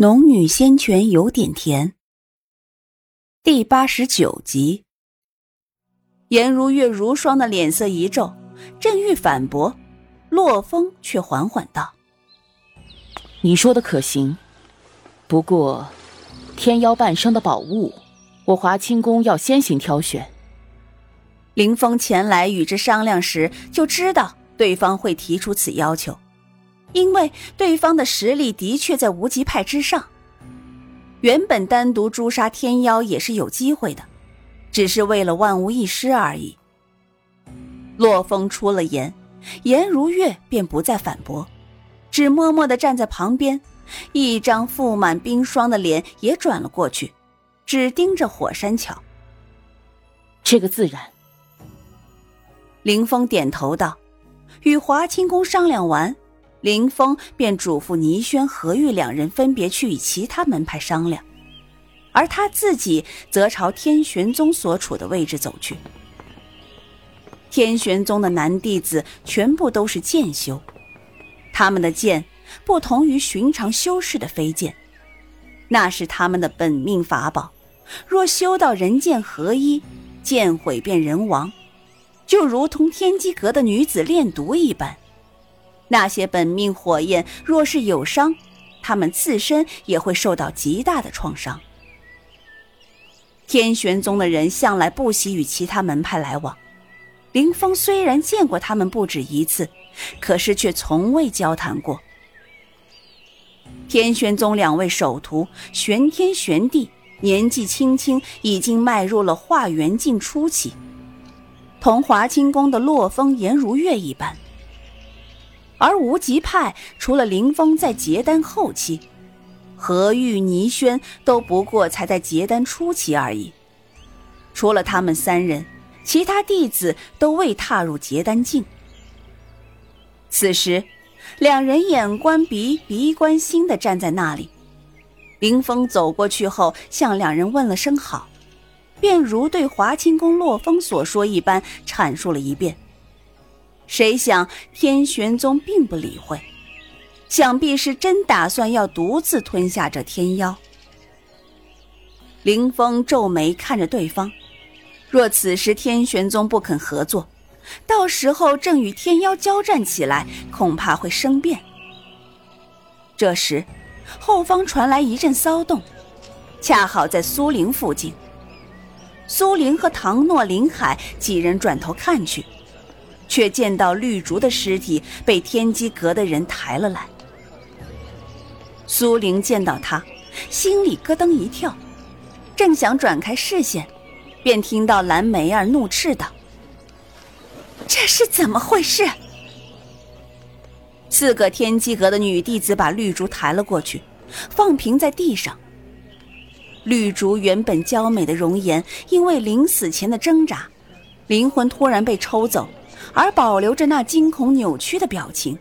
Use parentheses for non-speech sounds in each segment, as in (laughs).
农女仙泉有点甜。第八十九集，颜如月如霜的脸色一皱，正欲反驳，洛风却缓缓道：“你说的可行，不过天妖半生的宝物，我华清宫要先行挑选。”林峰前来与之商量时，就知道对方会提出此要求。因为对方的实力的确在无极派之上，原本单独诛杀天妖也是有机会的，只是为了万无一失而已。洛风出了言，颜如月便不再反驳，只默默的站在旁边，一张覆满冰霜的脸也转了过去，只盯着火山桥。这个自然。林峰点头道：“与华清宫商量完。”林峰便嘱咐倪轩、何玉两人分别去与其他门派商量，而他自己则朝天玄宗所处的位置走去。天玄宗的男弟子全部都是剑修，他们的剑不同于寻常修士的飞剑，那是他们的本命法宝。若修到人剑合一，剑毁便人亡，就如同天机阁的女子炼毒一般。那些本命火焰若是有伤，他们自身也会受到极大的创伤。天玄宗的人向来不喜与其他门派来往，林峰虽然见过他们不止一次，可是却从未交谈过。天玄宗两位首徒玄天、玄地年纪轻轻，已经迈入了化元境初期，同华清宫的洛风、颜如月一般。而无极派除了林峰在结丹后期，何玉、倪轩都不过才在结丹初期而已。除了他们三人，其他弟子都未踏入结丹境。此时，两人眼观鼻，鼻观心的站在那里。林峰走过去后，向两人问了声好，便如对华清宫洛风所说一般阐述了一遍。谁想天玄宗并不理会，想必是真打算要独自吞下这天妖。林峰皱眉看着对方，若此时天玄宗不肯合作，到时候正与天妖交战起来，恐怕会生变。这时，后方传来一阵骚动，恰好在苏玲附近。苏玲和唐诺、林海几人转头看去。却见到绿竹的尸体被天机阁的人抬了来。苏玲见到他，心里咯噔一跳，正想转开视线，便听到蓝梅儿怒斥道：“这是怎么回事？”四个天机阁的女弟子把绿竹抬了过去，放平在地上。绿竹原本娇美的容颜，因为临死前的挣扎，灵魂突然被抽走。而保留着那惊恐扭曲的表情。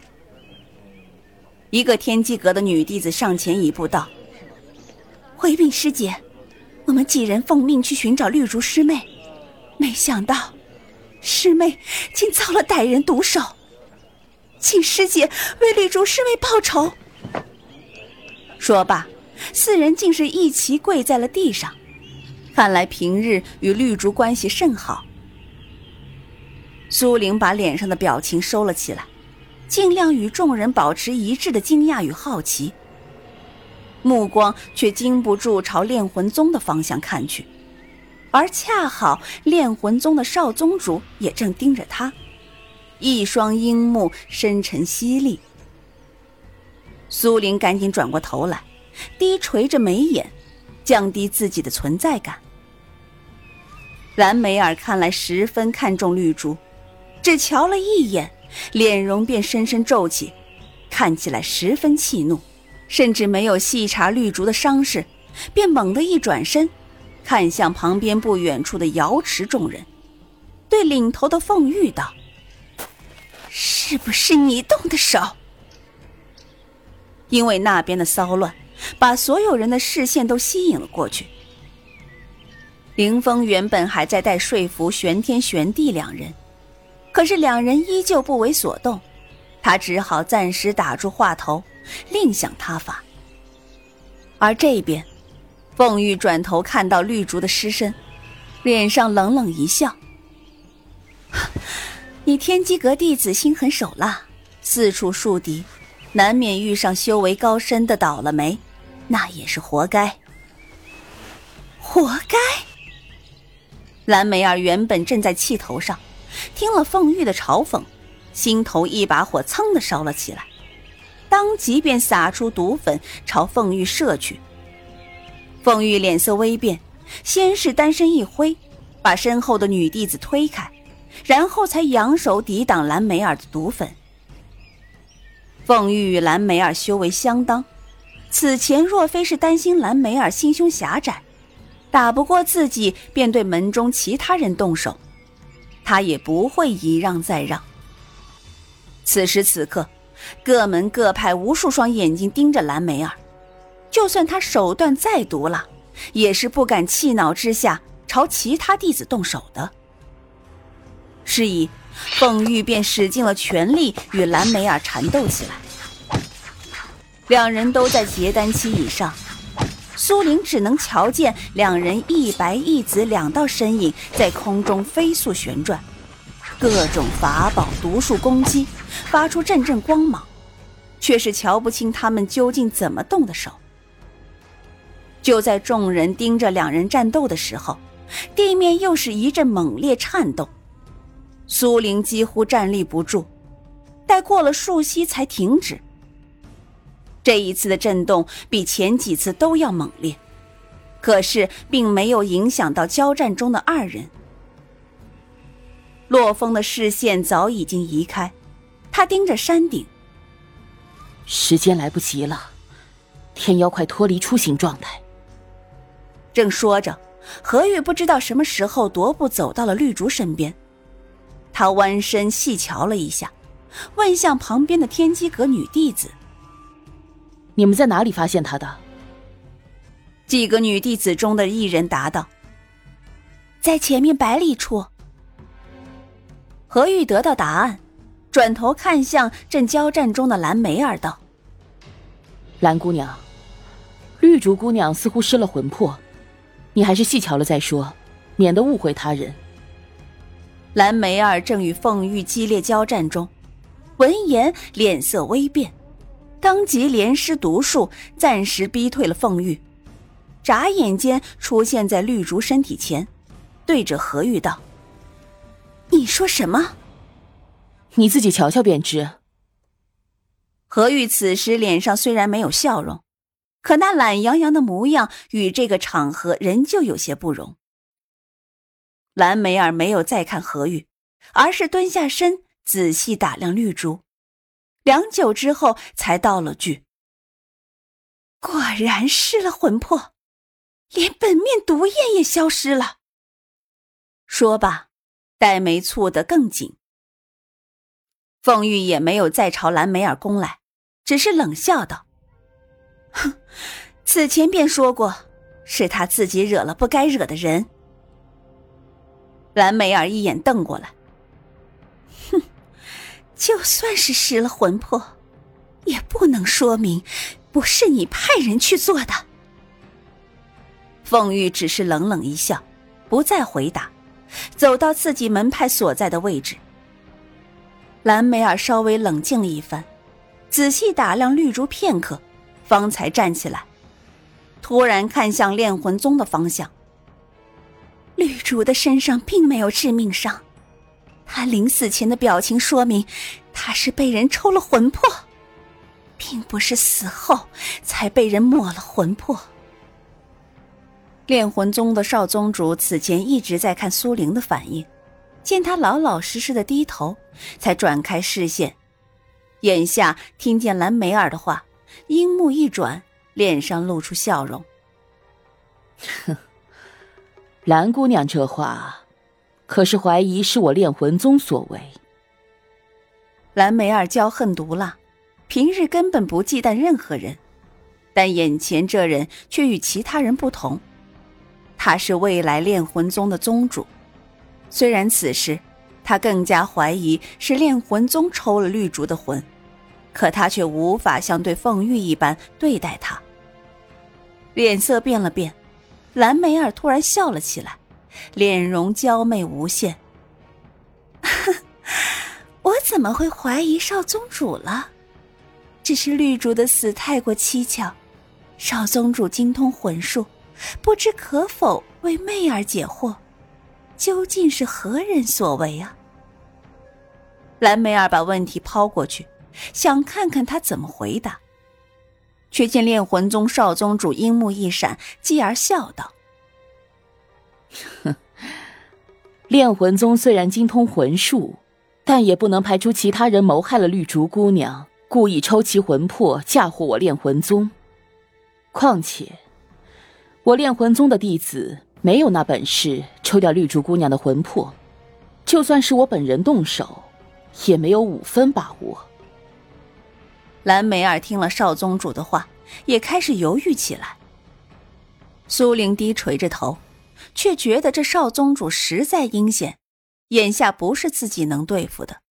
一个天机阁的女弟子上前一步道：“回禀师姐，我们几人奉命去寻找绿竹师妹，没想到师妹竟遭了歹人毒手，请师姐为绿竹师妹报仇。”说罢，四人竟是一齐跪在了地上。看来平日与绿竹关系甚好。苏玲把脸上的表情收了起来，尽量与众人保持一致的惊讶与好奇，目光却禁不住朝炼魂宗的方向看去，而恰好炼魂宗的少宗主也正盯着他，一双樱目深沉犀利。苏玲赶紧转过头来，低垂着眉眼，降低自己的存在感。蓝梅尔看来十分看重绿竹。只瞧了一眼，脸容便深深皱起，看起来十分气怒，甚至没有细查绿竹的伤势，便猛地一转身，看向旁边不远处的瑶池众人，对领头的凤玉道：“是不是你动的手？”因为那边的骚乱，把所有人的视线都吸引了过去。凌风原本还在待说服玄天、玄地两人。可是两人依旧不为所动，他只好暂时打住话头，另想他法。而这边，凤玉转头看到绿竹的尸身，脸上冷冷一笑：“ (sighs) 你天机阁弟子心狠手辣，四处树敌，难免遇上修为高深的倒了霉，那也是活该。活该。”蓝梅儿原本正在气头上，听了凤玉的嘲讽，心头一把火噌的烧了起来。当即便撒出毒粉朝凤玉射去。凤玉脸色微变，先是单身一挥，把身后的女弟子推开，然后才扬手抵挡蓝梅儿的毒粉。凤玉与蓝梅儿修为相当，此前若非是担心蓝梅儿心胸狭窄，打不过自己便对门中其他人动手，他也不会一让再让。此时此刻。各门各派无数双眼睛盯着蓝梅儿，就算他手段再毒辣，也是不敢气恼之下朝其他弟子动手的。是以，凤玉便使尽了全力与蓝梅儿缠斗起来。两人都在结丹期以上，苏玲只能瞧见两人一白一紫两道身影在空中飞速旋转。各种法宝、毒术攻击，发出阵阵光芒，却是瞧不清他们究竟怎么动的手。就在众人盯着两人战斗的时候，地面又是一阵猛烈颤动，苏玲几乎站立不住，待过了数息才停止。这一次的震动比前几次都要猛烈，可是并没有影响到交战中的二人。洛风的视线早已经移开，他盯着山顶。时间来不及了，天妖快脱离出行状态。正说着，何玉不知道什么时候踱步走到了绿竹身边，他弯身细瞧了一下，问向旁边的天机阁女弟子：“你们在哪里发现他的？”几个女弟子中的一人答道：“在前面百里处。”何玉得到答案，转头看向正交战中的蓝梅儿道：“蓝姑娘，绿竹姑娘似乎失了魂魄，你还是细瞧了再说，免得误会他人。”蓝梅儿正与凤玉激烈交战中，闻言脸色微变，当即连施毒术，暂时逼退了凤玉，眨眼间出现在绿竹身体前，对着何玉道。你说什么？你自己瞧瞧便知。何玉此时脸上虽然没有笑容，可那懒洋洋的模样与这个场合仍旧有些不容。蓝梅儿没有再看何玉，而是蹲下身仔细打量绿珠，良久之后才道了句：“果然失了魂魄，连本面毒焰也消失了。”说罢。黛眉蹙得更紧，凤玉也没有再朝蓝梅儿攻来，只是冷笑道：“哼，此前便说过，是他自己惹了不该惹的人。”蓝梅儿一眼瞪过来：“，就算是失了魂魄，也不能说明不是你派人去做的。”凤玉只是冷冷一笑，不再回答。走到自己门派所在的位置，蓝梅儿稍微冷静了一番，仔细打量绿竹片刻，方才站起来，突然看向炼魂宗的方向。绿竹的身上并没有致命伤，他临死前的表情说明，他是被人抽了魂魄，并不是死后才被人抹了魂魄。炼魂宗的少宗主此前一直在看苏玲的反应，见他老老实实的低头，才转开视线。眼下听见蓝梅儿的话，樱目一转，脸上露出笑容。哼，(laughs) 蓝姑娘这话，可是怀疑是我炼魂宗所为？蓝梅儿骄横毒辣，平日根本不忌惮任何人，但眼前这人却与其他人不同。他是未来炼魂宗的宗主，虽然此时他更加怀疑是炼魂宗抽了绿竹的魂，可他却无法像对凤玉一般对待他。脸色变了变，蓝梅儿突然笑了起来，脸容娇媚无限。(laughs) 我怎么会怀疑少宗主了？只是绿竹的死太过蹊跷，少宗主精通魂术，不知可否为媚儿解惑？究竟是何人所为啊？蓝梅儿把问题抛过去，想看看他怎么回答。却见炼魂宗少宗主樱目一闪，继而笑道：“，哼 (laughs) 炼魂宗虽然精通魂术，但也不能排除其他人谋害了绿竹姑娘，故意抽其魂魄嫁祸我炼魂宗。况且，我炼魂宗的弟子没有那本事抽掉绿竹姑娘的魂魄，就算是我本人动手，也没有五分把握。”蓝梅儿听了少宗主的话，也开始犹豫起来。苏灵低垂着头，却觉得这少宗主实在阴险，眼下不是自己能对付的。